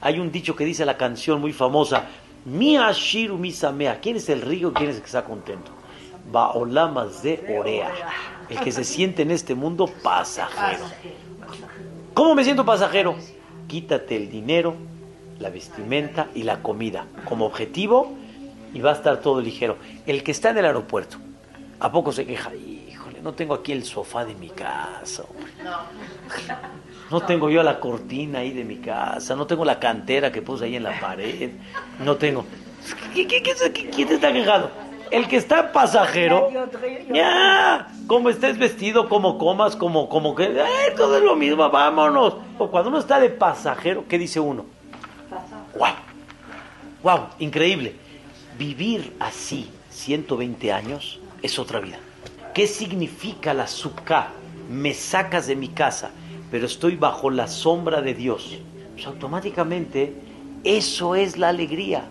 Hay un dicho que dice la canción muy famosa, Mi Ashiru Mi Samea. ¿Quién es el rico? ¿Quién es el que está contento? Baolamas de Orea. El que se siente en este mundo pasajero. ¿Cómo me siento pasajero? Quítate el dinero, la vestimenta y la comida como objetivo y va a estar todo ligero. El que está en el aeropuerto, ¿a poco se queja? Híjole, no tengo aquí el sofá de mi casa. No tengo yo la cortina ahí de mi casa, no tengo la cantera que puse ahí en la pared, no tengo... ¿Quién te está quejado? El que está pasajero, ya, como estés vestido, como comas, como, como que, eh, todo es lo mismo, vámonos. O cuando uno está de pasajero, ¿qué dice uno? ¡Wow! ¡Wow! Increíble. Vivir así 120 años es otra vida. ¿Qué significa la subka? Me sacas de mi casa, pero estoy bajo la sombra de Dios. Pues automáticamente eso es la alegría.